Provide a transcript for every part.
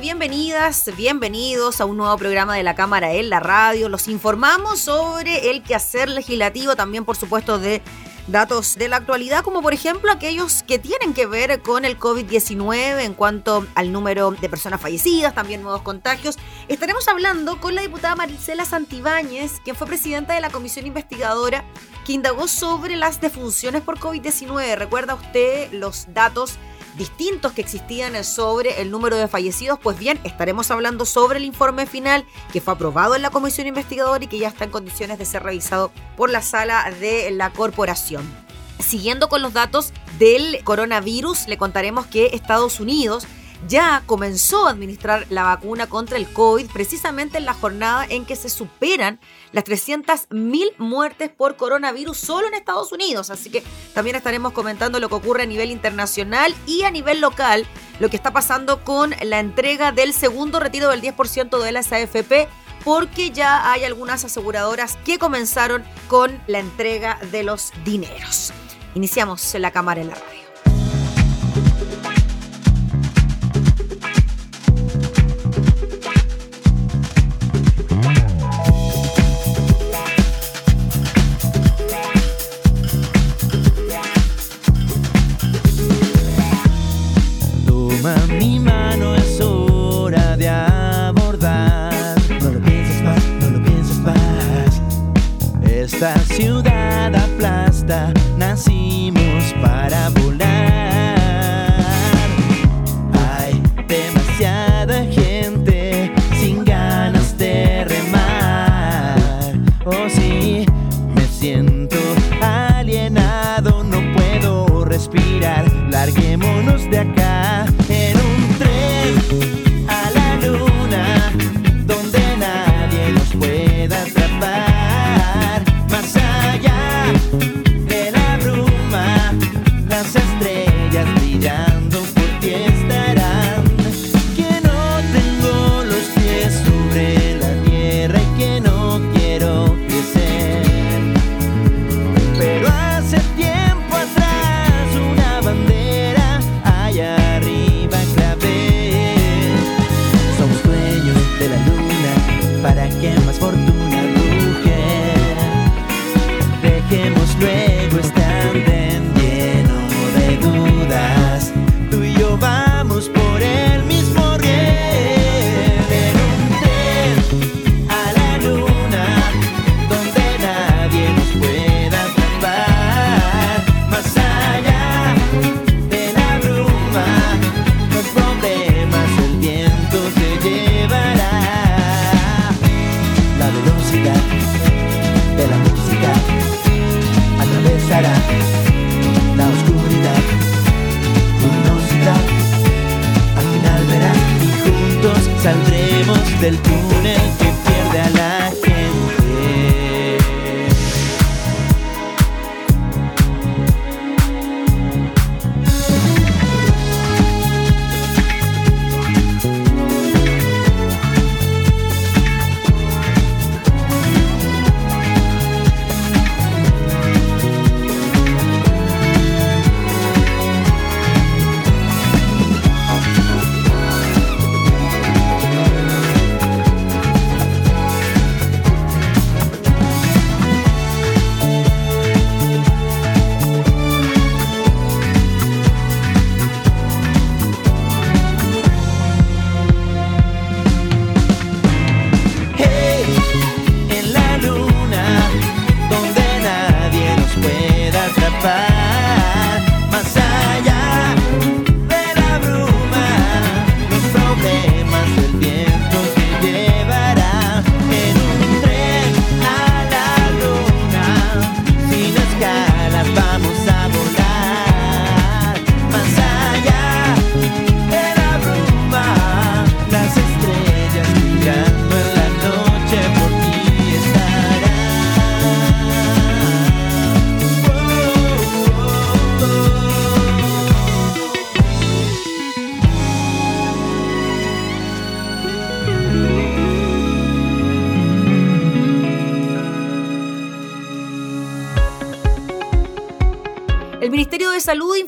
Bienvenidas, bienvenidos a un nuevo programa de la Cámara en la Radio. Los informamos sobre el quehacer legislativo, también por supuesto de datos de la actualidad, como por ejemplo aquellos que tienen que ver con el COVID-19 en cuanto al número de personas fallecidas, también nuevos contagios. Estaremos hablando con la diputada Maricela Santibáñez, quien fue presidenta de la comisión investigadora que indagó sobre las defunciones por COVID-19. ¿Recuerda usted los datos? Distintos que existían sobre el número de fallecidos, pues bien, estaremos hablando sobre el informe final que fue aprobado en la comisión investigadora y que ya está en condiciones de ser revisado por la sala de la corporación. Siguiendo con los datos del coronavirus, le contaremos que Estados Unidos ya comenzó a administrar la vacuna contra el COVID precisamente en la jornada en que se superan las 300.000 muertes por coronavirus solo en Estados Unidos. Así que también estaremos comentando lo que ocurre a nivel internacional y a nivel local, lo que está pasando con la entrega del segundo retiro del 10% de las AFP porque ya hay algunas aseguradoras que comenzaron con la entrega de los dineros. Iniciamos la cámara en la radio.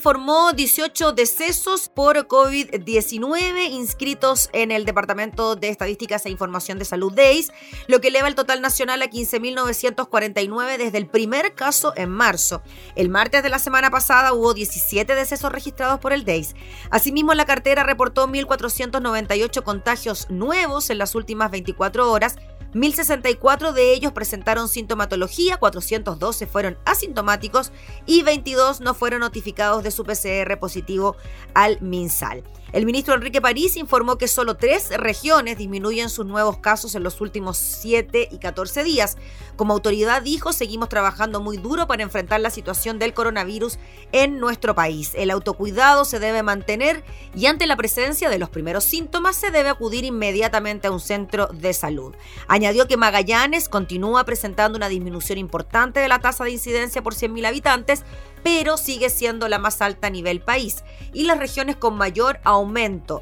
Informó 18 decesos por COVID-19 inscritos en el Departamento de Estadísticas e Información de Salud DEIS, lo que eleva el total nacional a 15.949 desde el primer caso en marzo. El martes de la semana pasada hubo 17 decesos registrados por el DEIS. Asimismo, la cartera reportó 1.498 contagios nuevos en las últimas 24 horas 1064 de ellos presentaron sintomatología, 412 fueron asintomáticos y 22 no fueron notificados de su PCR positivo al MinSal. El ministro Enrique París informó que solo tres regiones disminuyen sus nuevos casos en los últimos 7 y 14 días. Como autoridad dijo, seguimos trabajando muy duro para enfrentar la situación del coronavirus en nuestro país. El autocuidado se debe mantener y ante la presencia de los primeros síntomas se debe acudir inmediatamente a un centro de salud. Añadió que Magallanes continúa presentando una disminución importante de la tasa de incidencia por 100.000 habitantes, pero sigue siendo la más alta a nivel país. Y las regiones con mayor aumento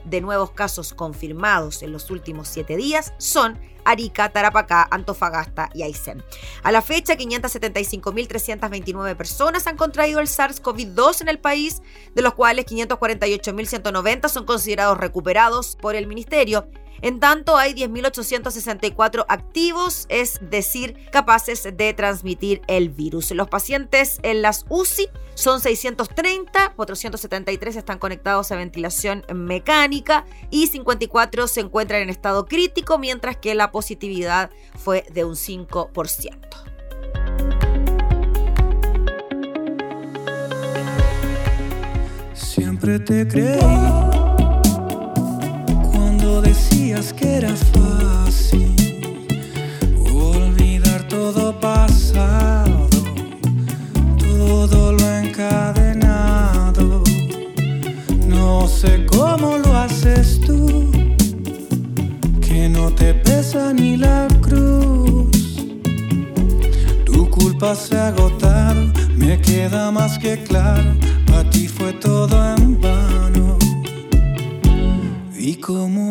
de nuevos casos confirmados en los últimos siete días son Arica, Tarapacá, Antofagasta y Aysén. A la fecha, 575.329 personas han contraído el SARS-CoV-2 en el país, de los cuales 548.190 son considerados recuperados por el ministerio en tanto, hay 10.864 activos, es decir, capaces de transmitir el virus. Los pacientes en las UCI son 630, 473 están conectados a ventilación mecánica y 54 se encuentran en estado crítico, mientras que la positividad fue de un 5%. Siempre te creí que era fácil olvidar todo pasado, todo lo encadenado. No sé cómo lo haces tú, que no te pesa ni la cruz. Tu culpa se ha agotado, me queda más que claro, a ti fue todo en vano. ¿Y cómo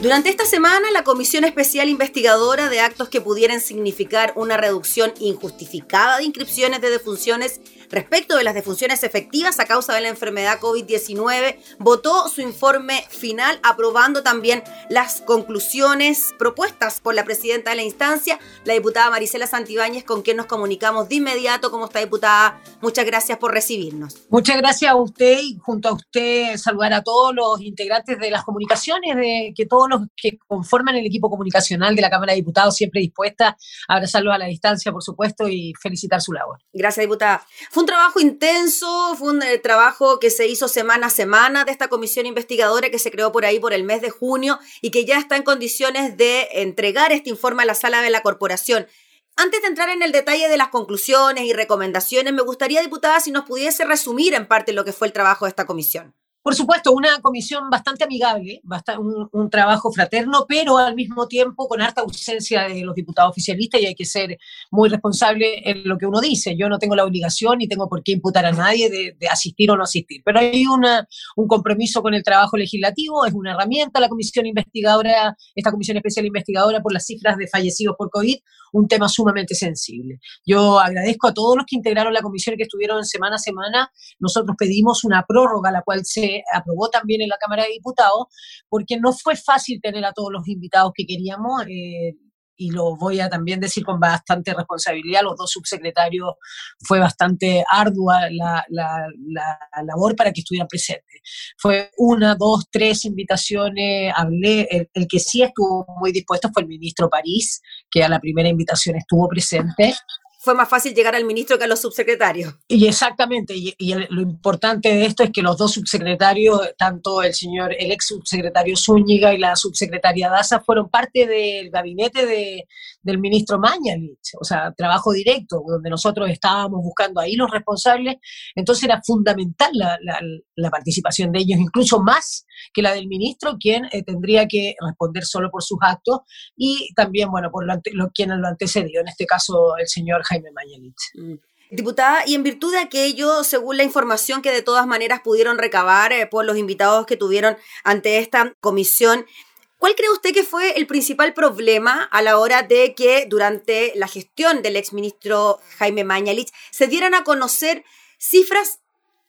Durante esta semana, la Comisión Especial Investigadora de Actos que pudieran significar una reducción injustificada de inscripciones de defunciones respecto de las defunciones efectivas a causa de la enfermedad COVID-19, votó su informe final aprobando también las conclusiones propuestas por la presidenta de la instancia, la diputada Marisela Santibáñez, con quien nos comunicamos de inmediato. ¿Cómo está, diputada? Muchas gracias por recibirnos. Muchas gracias a usted y junto a usted saludar a todos los integrantes de las comunicaciones, de que todos los que conforman el equipo comunicacional de la Cámara de Diputados, siempre dispuesta a abrazarlos a la distancia, por supuesto, y felicitar su labor. Gracias, diputada. Un trabajo intenso, fue un eh, trabajo que se hizo semana a semana de esta comisión investigadora que se creó por ahí por el mes de junio y que ya está en condiciones de entregar este informe a la sala de la corporación. Antes de entrar en el detalle de las conclusiones y recomendaciones, me gustaría, diputada, si nos pudiese resumir en parte lo que fue el trabajo de esta comisión. Por supuesto, una comisión bastante amigable, un, un, trabajo fraterno, pero al mismo tiempo con harta ausencia de los diputados oficialistas y hay que ser muy responsable en lo que uno dice. Yo no tengo la obligación ni tengo por qué imputar a nadie de, de asistir o no asistir, pero hay una, un compromiso con el trabajo legislativo, es una herramienta la comisión investigadora, esta comisión especial investigadora por las cifras de fallecidos por COVID, un tema sumamente sensible. Yo agradezco a todos los que integraron la comisión y que estuvieron semana a semana. Nosotros pedimos una prórroga, la cual se aprobó también en la Cámara de Diputados, porque no fue fácil tener a todos los invitados que queríamos. Eh, y lo voy a también decir con bastante responsabilidad, los dos subsecretarios, fue bastante ardua la, la, la, labor para que estuvieran presentes. Fue una, dos, tres invitaciones, hablé, el, el, que sí estuvo muy dispuesto fue el ministro París, que a la primera invitación estuvo presente fue más fácil llegar al ministro que a los subsecretarios. Y exactamente, y, el, lo importante de esto es que los dos subsecretarios, tanto el señor, el ex subsecretario Zúñiga y la subsecretaria Daza, fueron parte del gabinete de, del ministro Mañalich, o sea, trabajo directo, donde nosotros estábamos buscando ahí los responsables, entonces era fundamental la, la, la participación de ellos, incluso más que la del ministro, quien eh, tendría que responder solo por sus actos, y también, bueno, por lo, lo quien lo antecedió, en este caso el señor Jaime Mañalich. Mm. Diputada, y en virtud de aquello, según la información que de todas maneras pudieron recabar eh, por los invitados que tuvieron ante esta comisión, ¿Cuál cree usted que fue el principal problema a la hora de que durante la gestión del exministro Jaime Mañalich se dieran a conocer cifras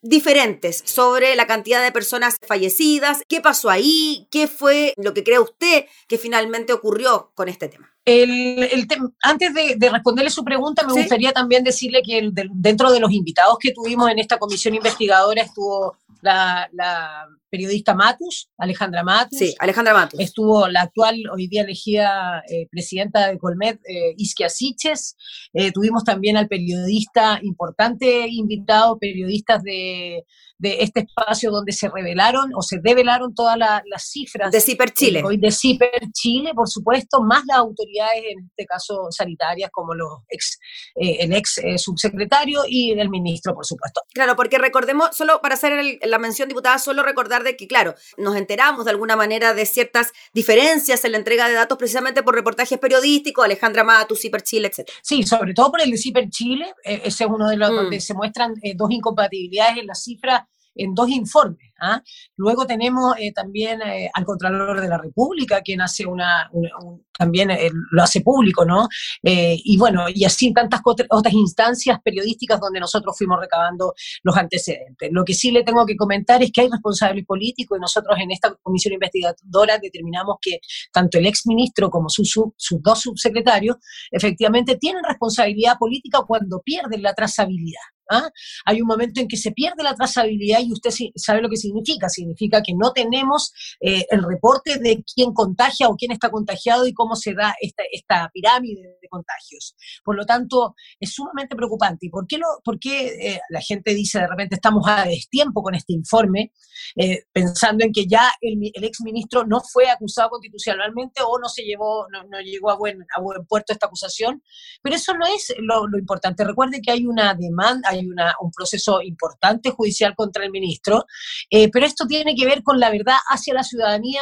diferentes sobre la cantidad de personas fallecidas? ¿Qué pasó ahí? ¿Qué fue lo que cree usted que finalmente ocurrió con este tema? El, el antes de, de, responderle su pregunta, me ¿Sí? gustaría también decirle que el, de, dentro de los invitados que tuvimos en esta comisión investigadora estuvo la, la, periodista Matus, Alejandra Matus. Sí, Alejandra Matus. Estuvo la actual, hoy día elegida eh, presidenta de Colmet, eh, Isquia Siches. Eh, tuvimos también al periodista importante invitado, periodistas de, de, este espacio donde se revelaron o se develaron todas la, las cifras. De CIPER Chile. Hoy de CIPER Chile, por supuesto, más las autoridades, en este caso sanitarias, como los ex, el ex subsecretario y el ministro, por supuesto. Claro, porque recordemos, solo para hacer el, la mención, diputada, solo recordar de que, claro, nos enteramos de alguna manera de ciertas diferencias en la entrega de datos precisamente por reportajes periodísticos, Alejandra Matu, Ciper Chile, etc. Sí, sobre todo por el de Ciper Chile, eh, ese es uno de los mm. donde se muestran eh, dos incompatibilidades en las cifras en dos informes. ¿ah? Luego tenemos eh, también eh, al Contralor de la República, quien hace una, una un, también eh, lo hace público, ¿no? y bueno, y así tantas otras instancias periodísticas donde nosotros fuimos recabando los antecedentes. Lo que sí le tengo que comentar es que hay responsables políticos y nosotros en esta comisión investigadora determinamos que tanto el exministro como sus dos subsecretarios efectivamente tienen responsabilidad política cuando pierden la trazabilidad. ¿Ah? Hay un momento en que se pierde la trazabilidad y usted sabe lo que significa. Significa que no tenemos eh, el reporte de quién contagia o quién está contagiado y cómo se da esta, esta pirámide de contagios. Por lo tanto, es sumamente preocupante. ¿Y por qué, por qué eh, la gente dice de repente estamos a destiempo con este informe, eh, pensando en que ya el, el exministro no fue acusado constitucionalmente o no se llevó, no, llegó a buen, puerto esta acusación? Pero eso no es lo, importante. Recuerde que hay una demanda, una, un proceso importante judicial contra el ministro, eh, pero esto tiene que ver con la verdad hacia la ciudadanía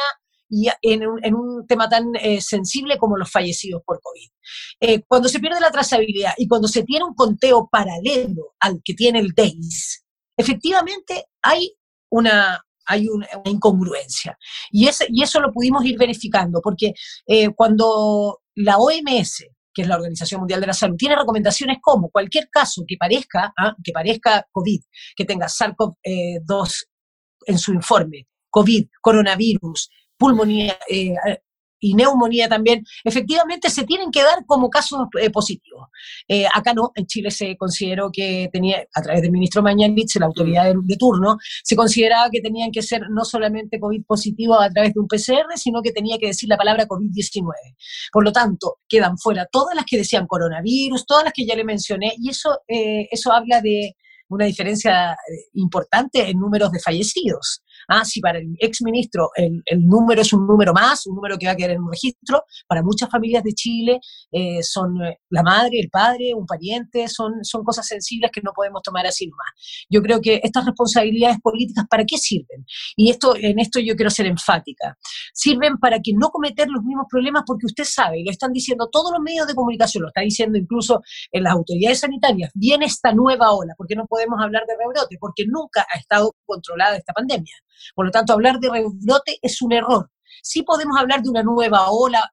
y en un, tema tan eh, sensible como los fallecidos por COVID. Eh, cuando se pierde la trazabilidad y cuando se tiene un conteo paralelo al que tiene el DEIS, efectivamente hay una, hay una, incongruencia. Y, eso lo pudimos ir verificando, porque cuando la OMS, que es la Organización Mundial de la Salud, tiene recomendaciones como cualquier caso que parezca, ¿ah? que parezca COVID, que tenga SARS-CoV-2 en su informe, COVID, coronavirus, pulmonía, eh, y neumonía también, efectivamente se tienen que dar como casos eh, positivos. Eh, acá no, en Chile se consideró que tenía, a través del ministro Mañanich, la autoridad de, turno, se consideraba que tenían que ser no solamente COVID positivo a través de un PCR, sino que tenía que decir la palabra COVID-19. Por lo tanto, quedan fuera todas las que decían coronavirus, todas las que ya le mencioné, y eso, eso habla de una diferencia importante en números de fallecidos. Ah, si para el exministro el, el número es un número más, un número que va a quedar en un registro, para muchas familias de Chile eh, son eh, la madre, el padre, un pariente, son, son cosas sensibles que no podemos tomar así nomás. Yo creo que estas responsabilidades políticas, ¿para qué sirven? Y esto, en esto yo quiero ser enfática. Sirven para que no cometer los mismos problemas porque usted sabe, y lo están diciendo todos los medios de comunicación, lo está diciendo incluso en las autoridades sanitarias, viene esta nueva ola, porque no podemos hablar de rebrote, porque nunca ha estado controlada esta pandemia. Por lo tanto, hablar de rebrote es un error. Sí podemos hablar de una nueva ola,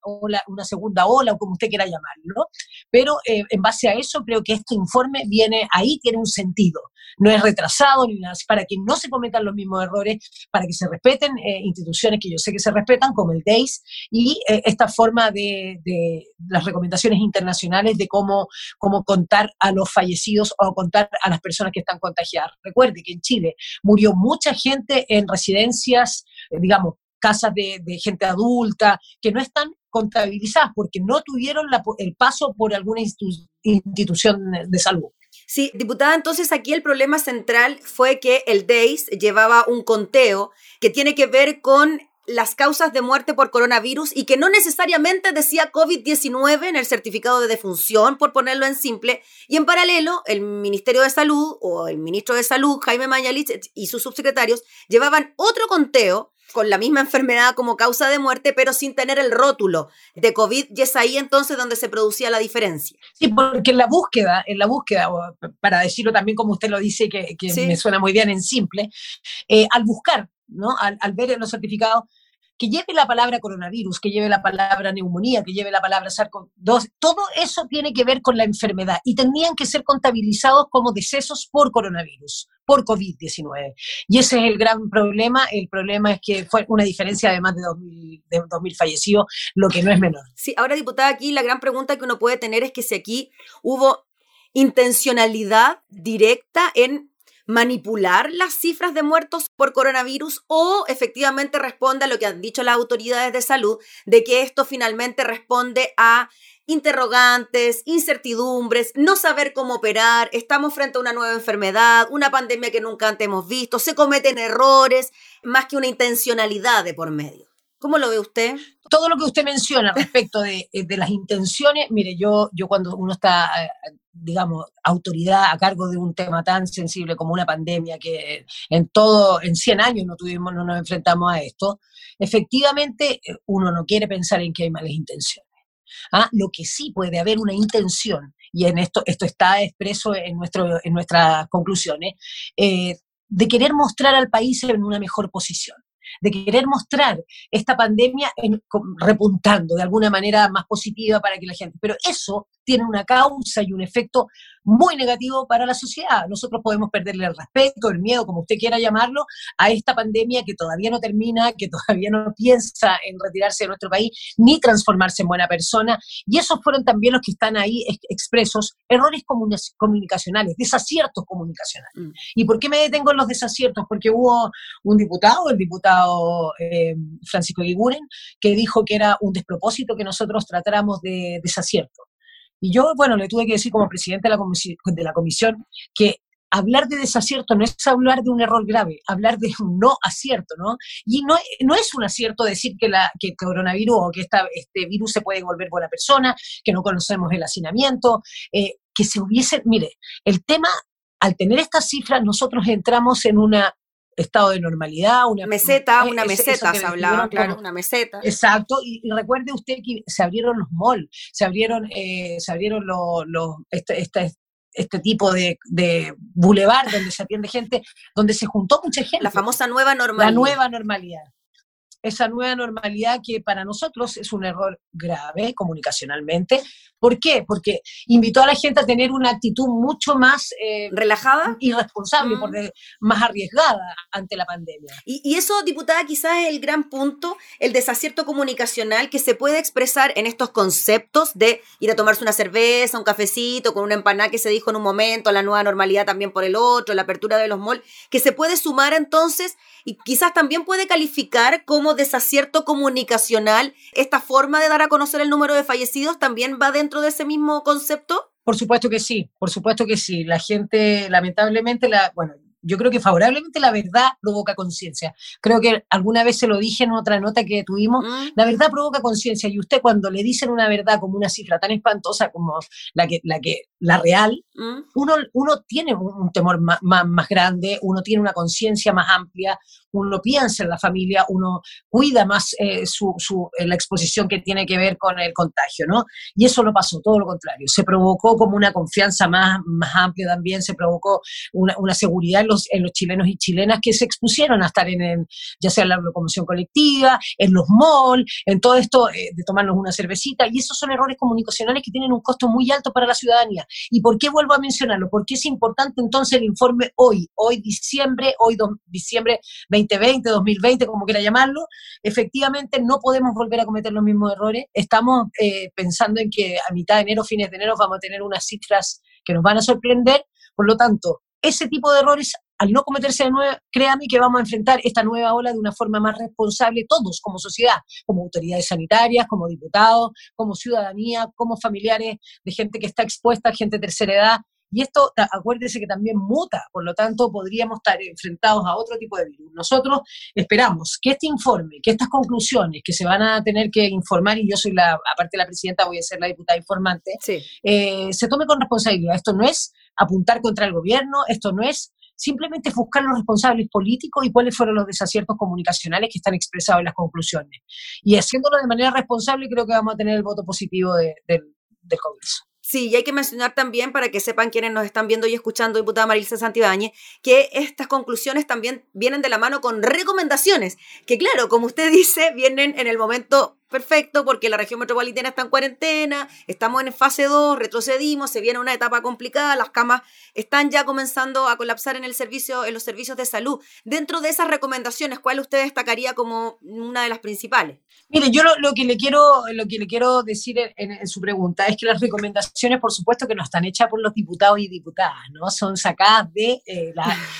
una segunda ola, o como usted quiera llamarlo, pero eh, en base a eso creo que este informe viene ahí, tiene un sentido. No es retrasado ni nada, para que no se cometan los mismos errores, para que se respeten eh, instituciones que yo sé que se respetan, como el DEIS, y eh, esta forma de, de, las recomendaciones internacionales de cómo, cómo contar a los fallecidos o contar a las personas que están contagiadas. Recuerde que en Chile murió mucha gente en residencias, digamos, casas de, gente adulta, que no están contabilizadas porque no tuvieron el paso por alguna institución de salud. Sí, diputada, entonces aquí el problema central fue que el DEIS llevaba un conteo que tiene que ver con las causas de muerte por coronavirus y que no necesariamente decía COVID-19 en el certificado de defunción, por ponerlo en simple, y en paralelo el Ministerio de Salud o el ministro de Salud, Jaime Mañalich, y sus subsecretarios llevaban otro conteo con la misma enfermedad como causa de muerte, pero sin tener el rótulo de COVID, y es ahí entonces donde se producía la diferencia. Sí, porque en la búsqueda, en la búsqueda, para decirlo también como usted lo dice, que, me suena muy bien en simple, eh, al buscar, ¿no? Al, al ver en los certificados, que lleve la palabra coronavirus, que lleve la palabra neumonía, que lleve la palabra SARS-CoV-2, todo eso tiene que ver con la enfermedad y tendrían que ser contabilizados como decesos por coronavirus, por COVID-19. Y ese es el gran problema. El problema es que fue una diferencia de más de 2.000, de 2000 fallecidos, lo que no es menor. Sí, ahora, diputada, aquí la gran pregunta que uno puede tener es que si aquí hubo intencionalidad directa en manipular las cifras de muertos por coronavirus o efectivamente responde a lo que han dicho las autoridades de salud, de que esto finalmente responde a interrogantes, incertidumbres, no saber cómo operar, estamos frente a una nueva enfermedad, una pandemia que nunca antes hemos visto, se cometen errores, más que una intencionalidad de por medio. ¿Cómo lo ve usted? Todo lo que usted menciona respecto de, eh, las intenciones, mire, yo, yo cuando uno está, eh, digamos, autoridad a cargo de un tema tan sensible como una pandemia que en todo, en 100 años no tuvimos, no nos enfrentamos a esto, efectivamente eh, uno no quiere pensar en que hay malas intenciones. ¿ah? Lo que sí puede haber una intención, y en esto, esto está expreso en, nuestro, en nuestras conclusiones, de querer mostrar al país en una mejor posición de querer mostrar esta pandemia repuntando de alguna manera más positiva para que la gente. Pero eso tiene una causa y un efecto muy negativo para la sociedad. Nosotros podemos perderle el respeto, el miedo, como usted quiera llamarlo, a esta pandemia que todavía no termina, que todavía no piensa en retirarse de nuestro país ni transformarse en buena persona. Y esos fueron también los que están ahí expresos, errores comunicacionales, desaciertos comunicacionales. Mm. ¿Y por qué me detengo en los desaciertos? Porque hubo un diputado, el diputado eh, Francisco Guiguren, que dijo que era un despropósito que nosotros tratáramos de desacierto. Y yo, bueno, le tuve que decir como presidente de la, de la comisión que hablar de desacierto no es hablar de un error grave, hablar de un no acierto, ¿no? Y no, no es un acierto decir que, la, que el coronavirus o que esta, este virus se puede volver buena persona, que no conocemos el hacinamiento, eh, que se hubiese, mire, el tema, al tener estas cifras, nosotros entramos en una estado de normalidad, una meseta, una meseta se hablaba, claro, una meseta. Exacto, y, recuerde usted que se abrieron los malls, se abrieron, eh, se abrieron los, este, este, este, tipo de, de boulevard donde se atiende gente, donde se juntó mucha gente. La famosa nueva normalidad. La nueva normalidad esa nueva normalidad que para nosotros es un error grave comunicacionalmente. ¿Por qué? Porque invitó a la gente a tener una actitud mucho más eh, relajada y responsable, mm. más arriesgada ante la pandemia. Y, eso, diputada, quizás es el gran punto, el desacierto comunicacional que se puede expresar en estos conceptos de ir a tomarse una cerveza, un cafecito, con una empanada que se dijo en un momento, la nueva normalidad también por el otro, la apertura de los malls, que se puede sumar entonces y quizás también puede calificar como desacierto comunicacional, esta forma de dar a conocer el número de fallecidos también va dentro de ese mismo concepto? Por supuesto que sí, por supuesto que sí. La gente, lamentablemente, la, bueno, yo creo que favorablemente la verdad provoca conciencia. Creo que alguna vez se lo dije en otra nota que tuvimos, mm. la verdad provoca conciencia y usted cuando le dicen una verdad como una cifra tan espantosa como la que la que la real, mm. uno, uno tiene un, temor más, más, grande, uno tiene una conciencia más amplia, uno piensa en la familia, uno cuida más eh, su, su, eh, la exposición que tiene que ver con el contagio, ¿no? Y eso no pasó, todo lo contrario. Se provocó como una confianza más, más amplia también, se provocó una, una seguridad en los, en los chilenos y chilenas que se expusieron a estar en, ya sea en la locomoción colectiva, en los malls, en todo esto eh, de tomarnos una cervecita, y esos son errores comunicacionales que tienen un costo muy alto para la ciudadanía. ¿Y por qué vuelvo a mencionarlo? Porque es importante entonces el informe hoy, hoy diciembre, hoy diciembre 2020, 2020, como quiera llamarlo, efectivamente no podemos volver a cometer los mismos errores. Estamos eh, pensando en que a mitad de enero, fines de enero, vamos a tener unas cifras que nos van a sorprender. Por lo tanto, ese tipo de errores al no cometerse de nuevo, créame que vamos a enfrentar esta nueva ola de una forma más responsable, todos como sociedad, como autoridades sanitarias, como diputados, como ciudadanía, como familiares de gente que está expuesta, gente de tercera edad. Y esto, acuérdese que también muta, por lo tanto podríamos estar enfrentados a otro tipo de virus. Nosotros esperamos que este informe, que estas conclusiones que se van a tener que informar, y yo soy la, aparte de la presidenta, voy a ser la diputada informante, eh, se tome con responsabilidad. Esto no es apuntar contra el gobierno, esto no es simplemente buscar los responsables políticos y cuáles fueron los desaciertos comunicacionales que están expresados en las conclusiones. Y haciéndolo de manera responsable, creo que vamos a tener el voto positivo del Congreso. Sí, y hay que mencionar también, para que sepan quienes nos están viendo y escuchando, diputada Marilsa Santibáñez, que estas conclusiones también vienen de la mano con recomendaciones, que claro, como usted dice, vienen en el momento perfecto porque la región metropolitana está en cuarentena, estamos en fase 2, retrocedimos, se viene una etapa complicada, las camas están ya comenzando a colapsar en el servicio en los servicios de salud. Dentro de esas recomendaciones, ¿cuál usted destacaría como una de las principales? Mire, yo lo, que le quiero lo que le quiero decir en, su pregunta es que las recomendaciones, por supuesto, que no están hechas por los diputados y diputadas, ¿no? Son sacadas de eh,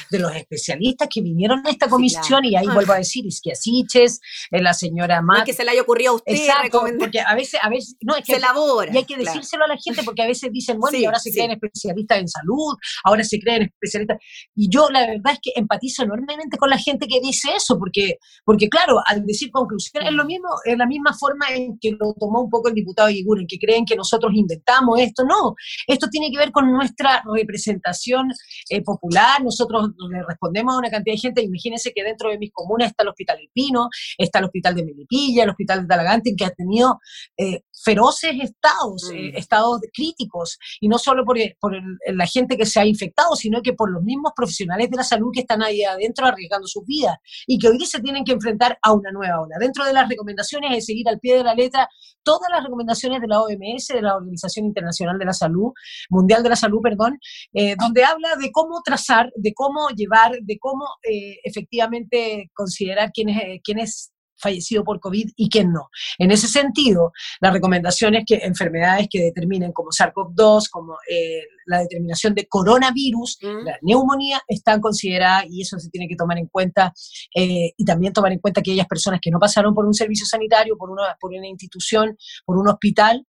de los especialistas que vinieron a esta comisión y ahí vuelvo a decir, Isquiasiches, eh, la señora Matt. que se le haya ocurrido Exacto, porque a veces, a veces, no, es que se elabora. Y hay que decírselo a la gente porque a veces dicen, bueno, y ahora se creen especialistas en salud, ahora se creen especialistas. Y yo la verdad es que empatizo enormemente con la gente que dice eso, porque, porque claro, al decir conclusión es lo mismo, es la misma forma en que lo tomó un poco el diputado en que creen que nosotros inventamos esto. No, esto tiene que ver con nuestra representación eh, popular. Nosotros le respondemos a una cantidad de gente. Imagínense que dentro de mis comunas está el Hospital El Pino, está el Hospital de Melipilla, el Hospital de Talagante, que ha tenido eh, feroces estados, eh, mm. estados críticos, y no solo por, por la gente que se ha infectado, sino que por los mismos profesionales de la salud que están ahí adentro arriesgando sus vidas y que hoy se tienen que enfrentar a una nueva ola. Dentro de las recomendaciones es seguir al pie de la letra todas las recomendaciones de la OMS, de la Organización Internacional de la Salud, Mundial de la Salud, perdón, eh, donde habla de cómo trazar, de cómo llevar, de cómo efectivamente considerar quiénes, quiénes fallecido por COVID y quién no. En ese sentido, la recomendación es que enfermedades que determinen como SARS-CoV-2, como eh, la determinación de coronavirus, la neumonía, están consideradas y eso se tiene que tomar en cuenta eh, y también tomar en cuenta que aquellas personas que no pasaron por un servicio sanitario, por una, por una institución, por un hospital,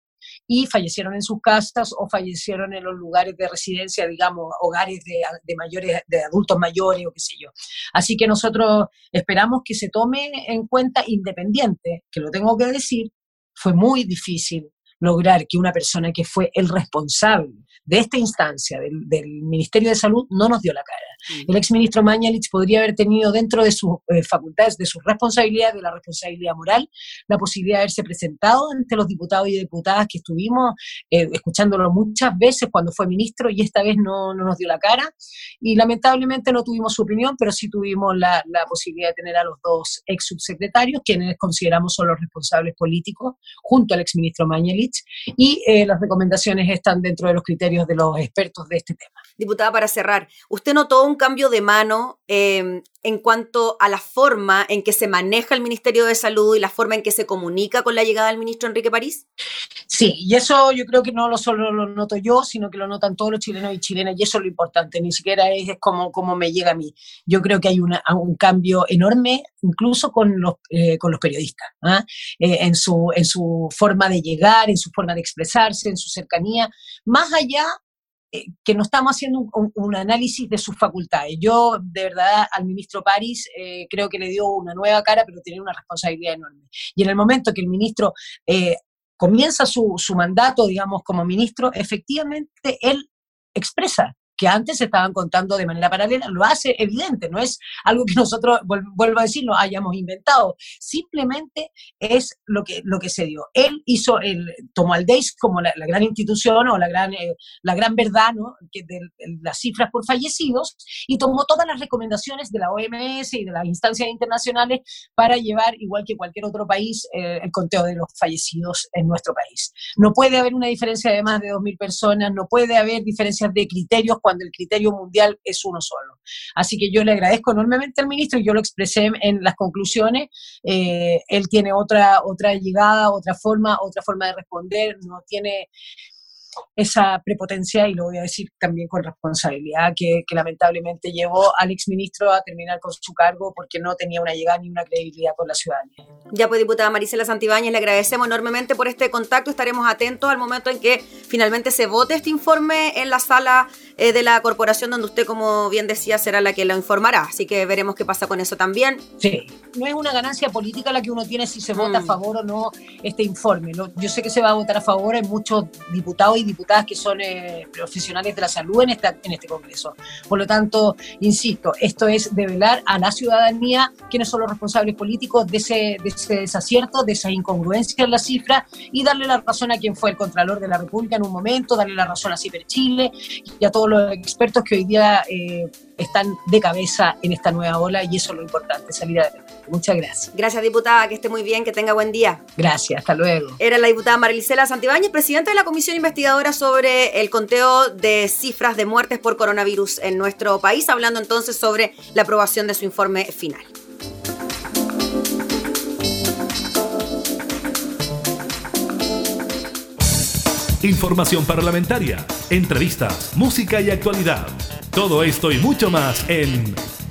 y fallecieron en sus casas o fallecieron en los lugares de residencia, digamos, hogares de, mayores, de adultos mayores o qué sé yo. Así que nosotros esperamos que se tome en cuenta independiente, que lo tengo que decir, fue muy difícil lograr que una persona que fue el responsable de esta instancia del, del Ministerio de Salud no nos dio la cara. Mm. El exministro Mañalich podría haber tenido dentro de sus eh, facultades, de sus responsabilidades, de la responsabilidad moral, la posibilidad de haberse presentado ante los diputados y diputadas que estuvimos eh, escuchándolo muchas veces cuando fue ministro y esta vez no, no, nos dio la cara. Y lamentablemente no tuvimos su opinión, pero sí tuvimos la, la posibilidad de tener a los dos ex subsecretarios, quienes consideramos son los responsables políticos, junto al exministro Mañalich, y eh, las recomendaciones están dentro de los criterios de los expertos de este tema. Diputada, para cerrar, ¿usted notó un cambio de mano eh, en cuanto a la forma en que se maneja el Ministerio de Salud y la forma en que se comunica con la llegada del ministro Enrique París? Sí, y eso yo creo que no lo solo lo noto yo, sino que lo notan todos los chilenos y chilenas, y eso es lo importante, ni siquiera es, como, me llega a mí. Yo creo que hay un cambio enorme, incluso con los, eh, con los periodistas, ¿ah? eh, en, su, en su forma de llegar, en su forma de expresarse, en su cercanía, más allá que no estamos haciendo un, análisis de sus facultades. Yo, de verdad, al ministro París eh, creo que le dio una nueva cara, pero tiene una responsabilidad enorme. Y en el momento que el ministro eh, comienza su, su mandato, digamos, como ministro, efectivamente él expresa que antes se estaban contando de manera paralela, lo hace evidente, no es algo que nosotros, vuelvo a decir, lo hayamos inventado, simplemente es lo que, lo que se dio. Él hizo, el, tomó al DEIS como la, gran institución o la gran, eh, la gran verdad ¿no? de, las cifras por fallecidos y tomó todas las recomendaciones de la OMS y de las instancias internacionales para llevar, igual que cualquier otro país, eh, el conteo de los fallecidos en nuestro país. No puede haber una diferencia de más de 2.000 personas, no puede haber diferencias de criterios cuando el criterio mundial es uno solo. Así que yo le agradezco enormemente al ministro yo lo expresé en las conclusiones. Eh, él tiene otra, otra llegada, otra forma, otra forma de responder, no tiene esa prepotencia, y lo voy a decir también con responsabilidad, que, lamentablemente llevó al exministro a terminar con su cargo porque no tenía una llegada ni una credibilidad con la ciudadanía. Ya pues, diputada Marisela Santibáñez, le agradecemos enormemente por este contacto. Estaremos atentos al momento en que finalmente se vote este informe en la sala eh, de la corporación, donde usted, como bien decía, será la que lo informará. Así que veremos qué pasa con eso también. Sí, no es una ganancia política la que uno tiene si se vota a mm. favor o no este informe. Yo sé que se va a votar a favor, hay muchos diputados y diputadas que son eh, profesionales de la salud en, esta, en este Congreso. Por lo tanto, insisto, esto es develar a la ciudadanía quiénes son los responsables políticos de ese, de ese desacierto, de esa incongruencia en la cifra y darle la razón a quien fue el Contralor de la República en un momento, darle la razón a Ciber Chile y a todos los expertos que hoy día eh, están de cabeza en esta nueva ola y eso es lo importante, salir adelante. Muchas gracias. Gracias, diputada, que esté muy bien, que tenga buen día. Gracias, hasta luego. Era la diputada Marilicela Santibáñez, presidenta de la Comisión Investigadora sobre el conteo de cifras de muertes por coronavirus en nuestro país, hablando entonces sobre la aprobación de su informe final. Información parlamentaria, entrevistas, música y actualidad. Todo esto y mucho más en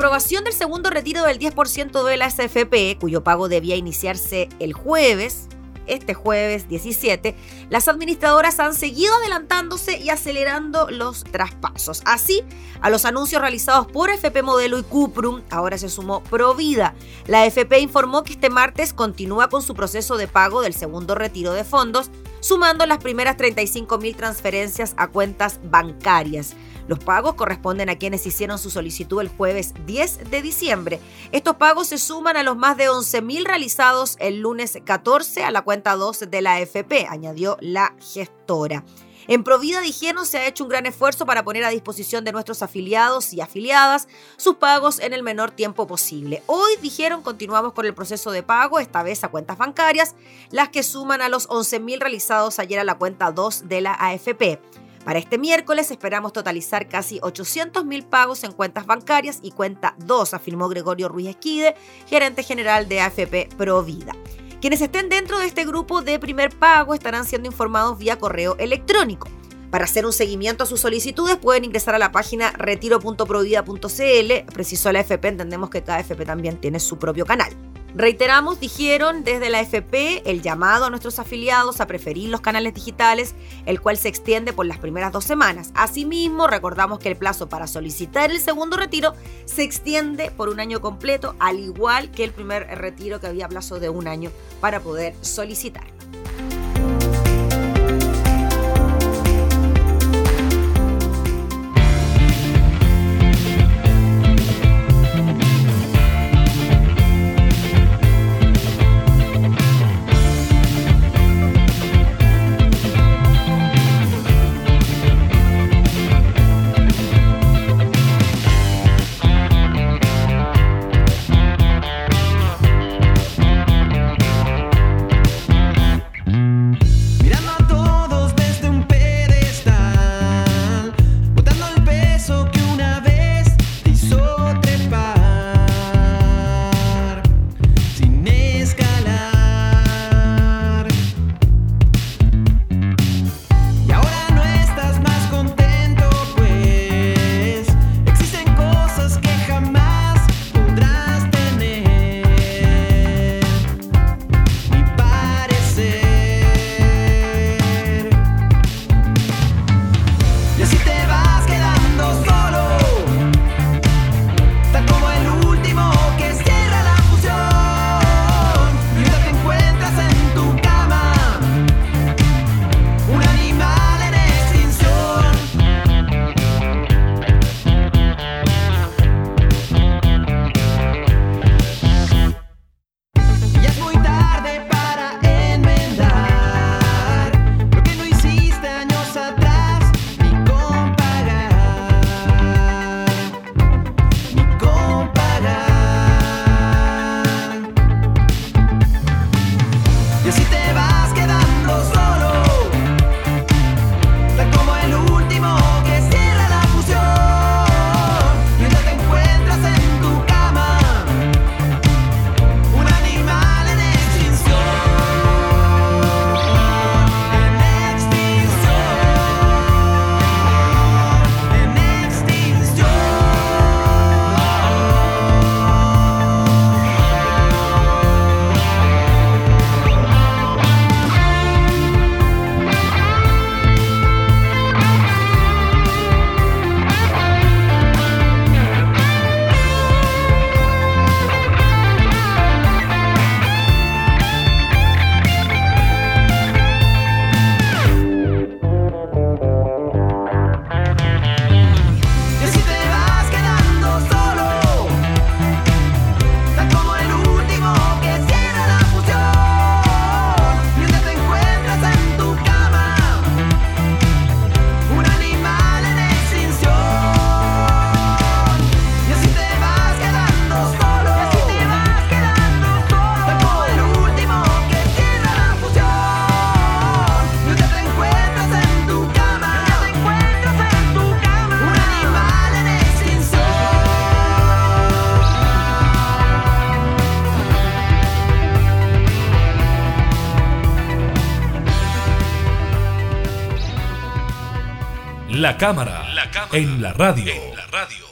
Del segundo retiro del 10% de la SFP, cuyo pago debía iniciarse el jueves, este jueves 17, las administradoras han seguido adelantándose y acelerando los traspasos. Así, a los anuncios realizados por FP Modelo y Cuprum, ahora se sumó Provida. La FP informó que este martes continúa con su proceso de pago del segundo retiro de fondos, sumando las primeras 35 mil transferencias a cuentas bancarias. Los pagos corresponden a quienes hicieron su solicitud el jueves 10 de diciembre. Estos pagos se suman a los más de 11.000 realizados el lunes 14 a la cuenta 2 de la AFP, añadió la gestora. En Provida dijeron se ha hecho un gran esfuerzo para poner a disposición de nuestros afiliados y afiliadas sus pagos en el menor tiempo posible. Hoy dijeron continuamos con el proceso de pago, esta vez a cuentas bancarias, las que suman a los 11.000 realizados ayer a la cuenta 2 de la AFP. Para este miércoles esperamos totalizar casi 800 mil pagos en cuentas bancarias y cuenta 2, afirmó Gregorio Ruiz Esquide, gerente general de AFP Provida. Quienes estén dentro de este grupo de primer pago estarán siendo informados vía correo electrónico. Para hacer un seguimiento a sus solicitudes pueden ingresar a la página retiro.provida.cl. Preciso la FP, entendemos que cada FP también tiene su propio canal. Reiteramos, dijeron desde la FP, el llamado a nuestros afiliados a preferir los canales digitales, el cual se extiende por las primeras dos semanas. Asimismo, recordamos que el plazo para solicitar el segundo retiro se extiende por un año completo, al igual que el primer retiro que había plazo de un año para poder solicitar. La cámara, en la radio. En la radio.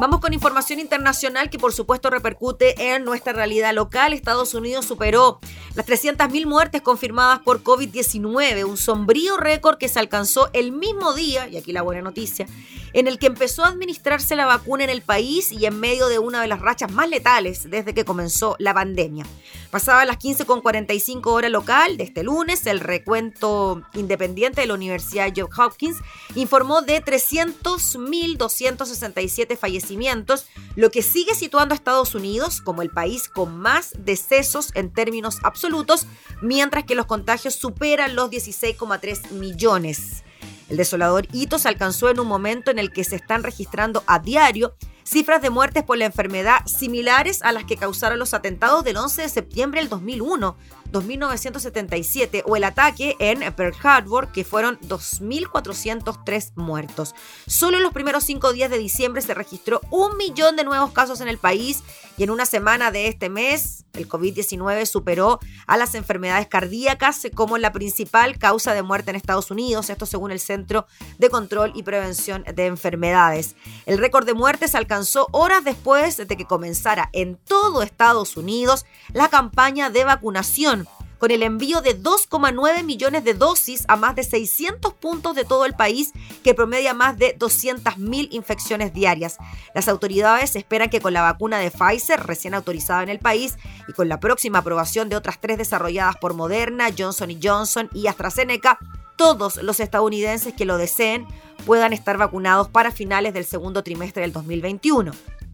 Vamos con información internacional que por supuesto repercute en nuestra realidad local. Estados Unidos superó las 300.000 muertes confirmadas por COVID-19, un sombrío récord que se alcanzó el mismo día, y aquí la buena noticia, en el que empezó a administrarse la vacuna en el país y en medio de una de las rachas más letales desde que comenzó la pandemia. Pasaba las 15.45 hora local de este lunes, el recuento independiente de la Universidad Johns Hopkins informó de 300.267 fallecimientos, lo que sigue situando a Estados Unidos como el país con más decesos en términos absolutos, mientras que los contagios superan los 16,3 millones. El desolador hito se alcanzó en un momento en el que se están registrando a diario cifras de muertes por la enfermedad similares a las que causaron los atentados del 11 de septiembre del 2001, 2977 o el ataque en Pearl Harbor, que fueron 2.403 muertos. Solo en los primeros cinco días de diciembre se registró un millón de nuevos casos en el país y en una semana de este mes el COVID-19 superó a las enfermedades cardíacas como la principal causa de muerte en Estados Unidos, esto según el Centro de Control y Prevención de Enfermedades. El récord de muertes alcanzó horas después de que comenzara en todo Estados Unidos la campaña de vacunación con el envío de 2,9 millones de dosis a más de 600 puntos de todo el país, que promedia más de 200.000 infecciones diarias. Las autoridades esperan que con la vacuna de Pfizer, recién autorizada en el país, y con la próxima aprobación de otras tres desarrolladas por Moderna, Johnson Johnson y AstraZeneca, todos los estadounidenses que lo deseen puedan estar vacunados para finales del segundo trimestre del 2021.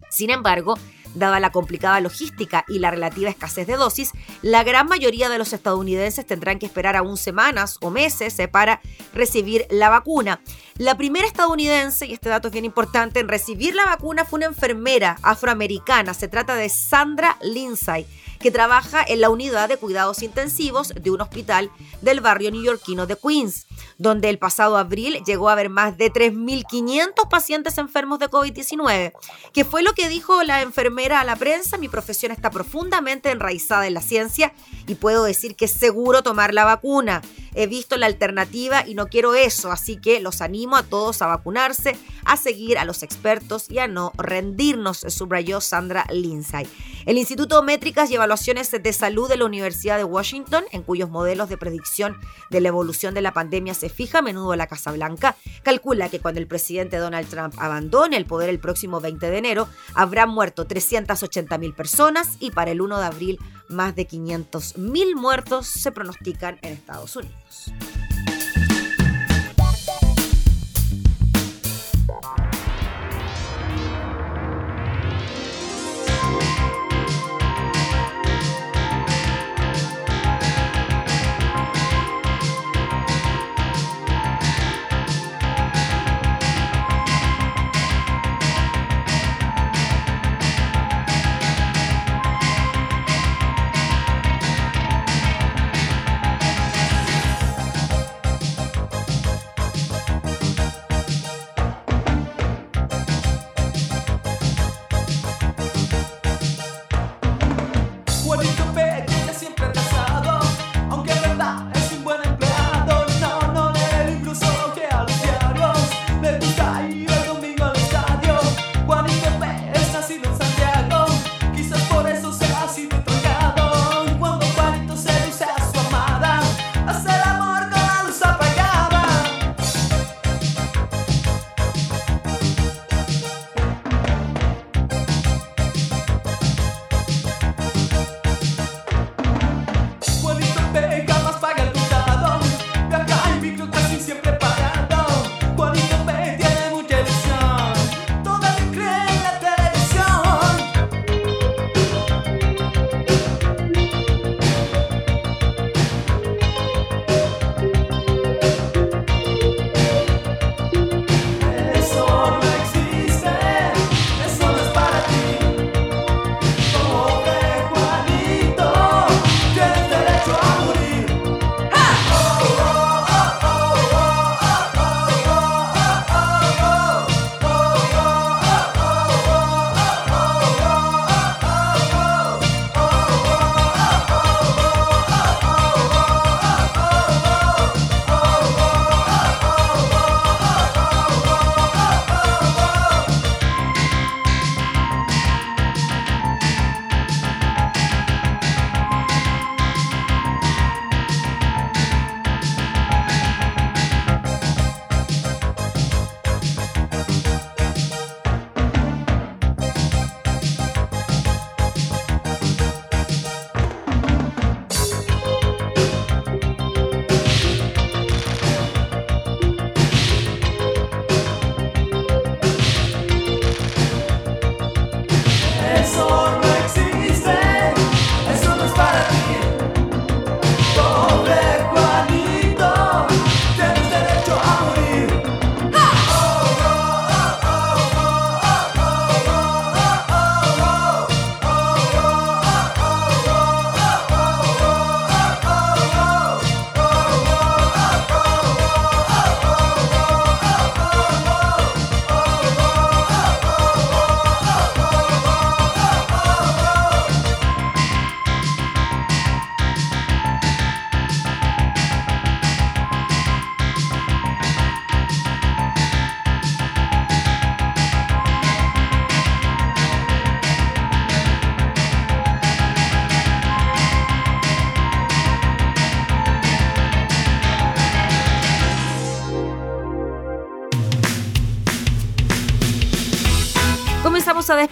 Sin embargo, Dada la complicada logística y la relativa escasez de dosis, la gran mayoría de los estadounidenses tendrán que esperar aún semanas o meses eh, para recibir la vacuna. La primera estadounidense, y este dato es bien importante, en recibir la vacuna fue una enfermera afroamericana. Se trata de Sandra Lindsay que trabaja en la unidad de cuidados intensivos de un hospital del barrio neoyorquino de Queens, donde el pasado abril llegó a haber más de 3.500 pacientes enfermos de COVID-19, que fue lo que dijo la enfermera a la prensa, mi profesión está profundamente enraizada en la ciencia y puedo decir que es seguro tomar la vacuna. He visto la alternativa y no quiero eso, así que los animo a todos a vacunarse, a seguir a los expertos y a no rendirnos, subrayó Sandra Lindsay. El Instituto Métricas y Evaluaciones de Salud de la Universidad de Washington, en cuyos modelos de predicción de la evolución de la pandemia se fija a menudo la Casa Blanca, calcula que cuando el presidente Donald Trump abandone el poder el próximo 20 de enero, habrán muerto 380 mil personas y para el 1 de abril más de 500 mil muertos se pronostican en Estados Unidos.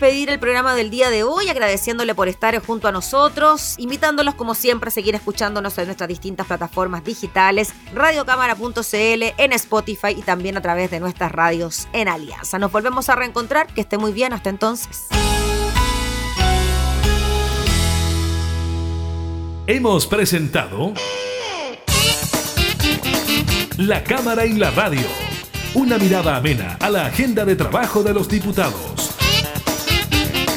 Despedir el programa del día de hoy agradeciéndole por estar junto a nosotros, invitándolos como siempre a seguir escuchándonos en nuestras distintas plataformas digitales, radiocámara.cl, en Spotify y también a través de nuestras radios en Alianza. Nos volvemos a reencontrar, que esté muy bien, hasta entonces. Hemos presentado La Cámara en la Radio, una mirada amena a la agenda de trabajo de los diputados.